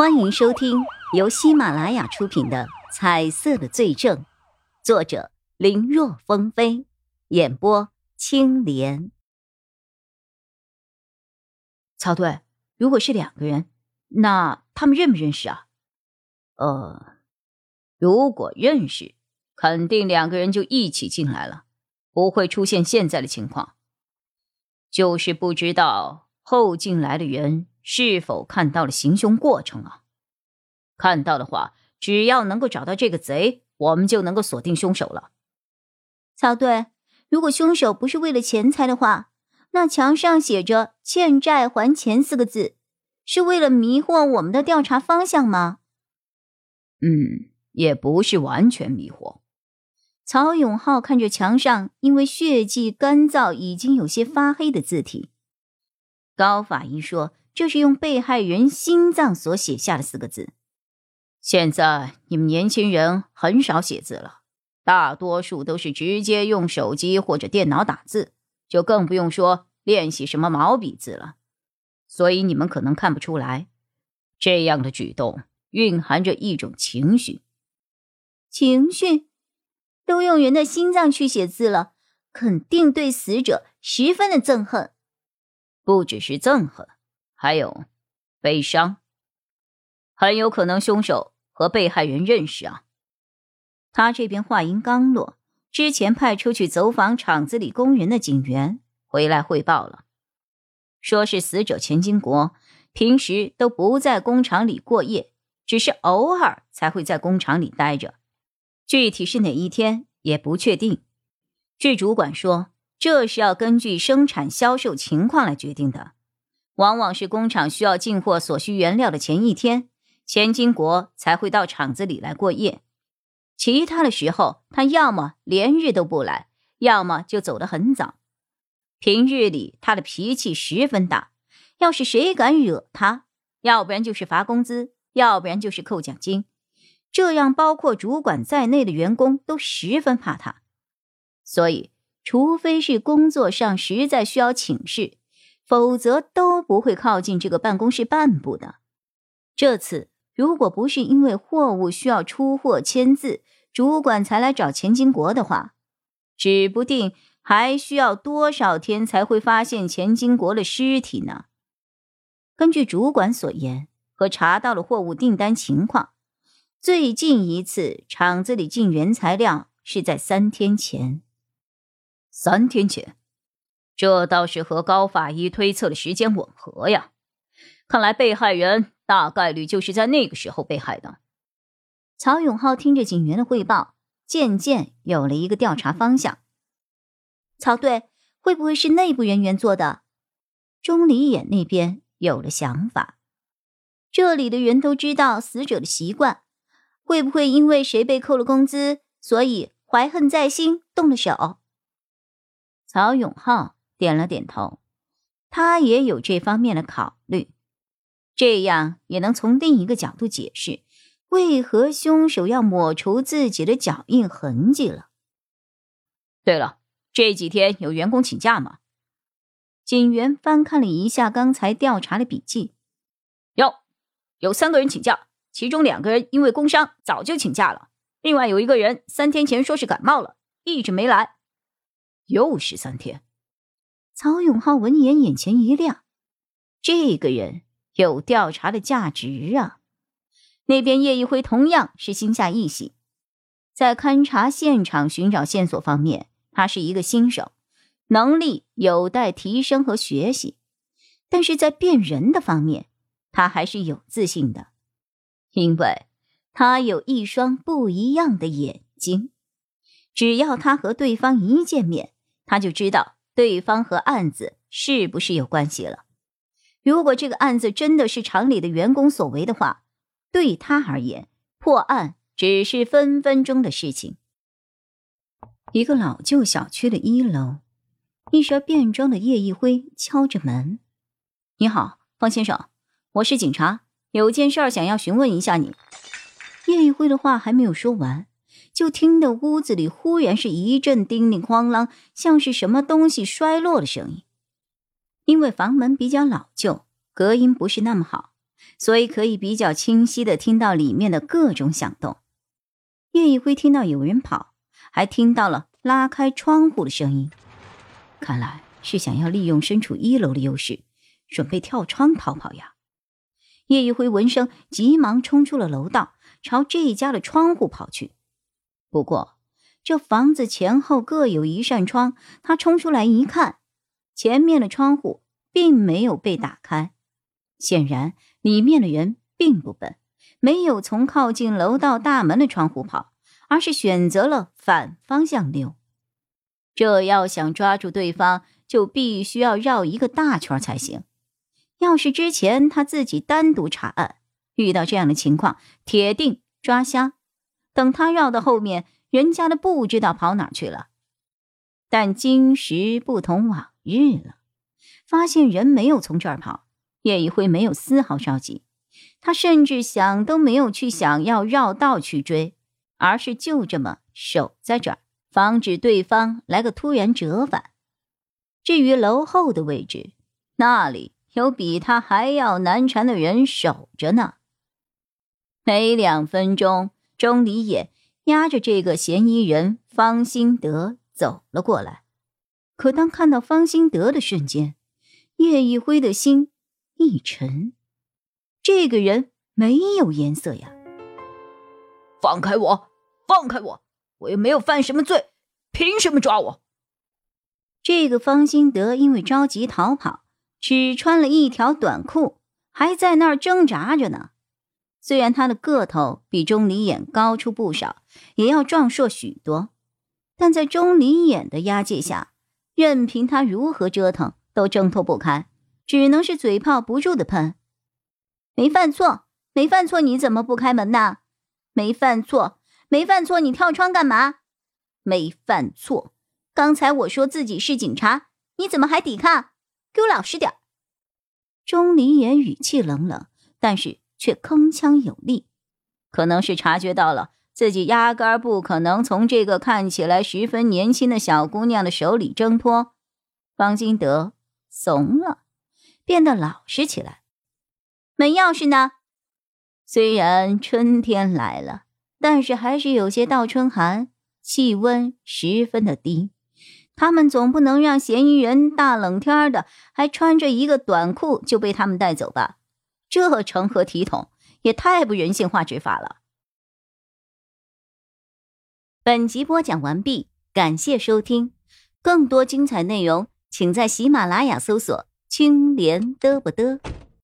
欢迎收听由喜马拉雅出品的《彩色的罪证》，作者林若风飞，演播青莲。曹队，如果是两个人，那他们认不认识啊？呃，如果认识，肯定两个人就一起进来了，不会出现现在的情况。就是不知道后进来的人。是否看到了行凶过程啊？看到的话，只要能够找到这个贼，我们就能够锁定凶手了。曹队，如果凶手不是为了钱财的话，那墙上写着“欠债还钱”四个字，是为了迷惑我们的调查方向吗？嗯，也不是完全迷惑。曹永浩看着墙上因为血迹干燥已经有些发黑的字体，高法医说。这是用被害人心脏所写下的四个字。现在你们年轻人很少写字了，大多数都是直接用手机或者电脑打字，就更不用说练习什么毛笔字了。所以你们可能看不出来，这样的举动蕴含着一种情绪。情绪？都用人的心脏去写字了，肯定对死者十分的憎恨。不只是憎恨。还有，悲伤，很有可能凶手和被害人认识啊。他这边话音刚落，之前派出去走访厂子里工人的警员回来汇报了，说是死者钱金国平时都不在工厂里过夜，只是偶尔才会在工厂里待着，具体是哪一天也不确定。据主管说，这是要根据生产销售情况来决定的。往往是工厂需要进货所需原料的前一天，钱金国才会到厂子里来过夜。其他的时候，他要么连日都不来，要么就走得很早。平日里他的脾气十分大，要是谁敢惹他，要不然就是罚工资，要不然就是扣奖金。这样，包括主管在内的员工都十分怕他。所以，除非是工作上实在需要请示。否则都不会靠近这个办公室半步的。这次如果不是因为货物需要出货签字，主管才来找钱金国的话，指不定还需要多少天才会发现钱金国的尸体呢。根据主管所言和查到了货物订单情况，最近一次厂子里进原材料是在三天前。三天前。这倒是和高法医推测的时间吻合呀，看来被害人大概率就是在那个时候被害的。曹永浩听着警员的汇报，渐渐有了一个调查方向。曹队，会不会是内部人员做的？钟离眼那边有了想法，这里的人都知道死者的习惯，会不会因为谁被扣了工资，所以怀恨在心，动了手？曹永浩。点了点头，他也有这方面的考虑，这样也能从另一个角度解释为何凶手要抹除自己的脚印痕迹了。对了，这几天有员工请假吗？警员翻看了一下刚才调查的笔记，有，有三个人请假，其中两个人因为工伤早就请假了，另外有一个人三天前说是感冒了，一直没来，又是三天。曹永浩闻言，眼前一亮，这个人有调查的价值啊！那边叶一辉同样是心下一喜，在勘察现场、寻找线索方面，他是一个新手，能力有待提升和学习，但是在辨人的方面，他还是有自信的，因为他有一双不一样的眼睛，只要他和对方一见面，他就知道。对方和案子是不是有关系了？如果这个案子真的是厂里的员工所为的话，对他而言，破案只是分分钟的事情。一个老旧小区的一楼，一身便装的叶一辉敲着门：“你好，方先生，我是警察，有件事想要询问一下你。”叶一辉的话还没有说完。就听得屋子里忽然是一阵叮铃哐啷，像是什么东西摔落的声音。因为房门比较老旧，隔音不是那么好，所以可以比较清晰的听到里面的各种响动。叶一辉听到有人跑，还听到了拉开窗户的声音，看来是想要利用身处一楼的优势，准备跳窗逃跑呀。叶一辉闻声，急忙冲出了楼道，朝这一家的窗户跑去。不过，这房子前后各有一扇窗，他冲出来一看，前面的窗户并没有被打开，显然里面的人并不笨，没有从靠近楼道大门的窗户跑，而是选择了反方向溜。这要想抓住对方，就必须要绕一个大圈才行。要是之前他自己单独查案，遇到这样的情况，铁定抓瞎。等他绕到后面，人家都不知道跑哪去了。但今时不同往日了，发现人没有从这儿跑，叶一辉没有丝毫着急，他甚至想都没有去想要绕道去追，而是就这么守在这儿，防止对方来个突然折返。至于楼后的位置，那里。有比他还要难缠的人守着呢。没两分钟，钟离眼押着这个嫌疑人方兴德走了过来。可当看到方兴德的瞬间，叶一辉的心一沉。这个人没有颜色呀！放开我！放开我！我又没有犯什么罪，凭什么抓我？这个方兴德因为着急逃跑。只穿了一条短裤，还在那儿挣扎着呢。虽然他的个头比钟离眼高出不少，也要壮硕许多，但在钟离眼的押解下，任凭他如何折腾，都挣脱不开，只能是嘴炮不住的喷：“没犯错，没犯错，你怎么不开门呢？没犯错，没犯错，你跳窗干嘛？没犯错，刚才我说自己是警察，你怎么还抵抗？”给我老实点钟离言语气冷冷，但是却铿锵有力，可能是察觉到了自己压根不可能从这个看起来十分年轻的小姑娘的手里挣脱。方金德怂了，变得老实起来。门钥匙呢？虽然春天来了，但是还是有些倒春寒，气温十分的低。他们总不能让嫌疑人大冷天的还穿着一个短裤就被他们带走吧？这成何体统？也太不人性化执法了。本集播讲完毕，感谢收听，更多精彩内容请在喜马拉雅搜索“青莲嘚不嘚”。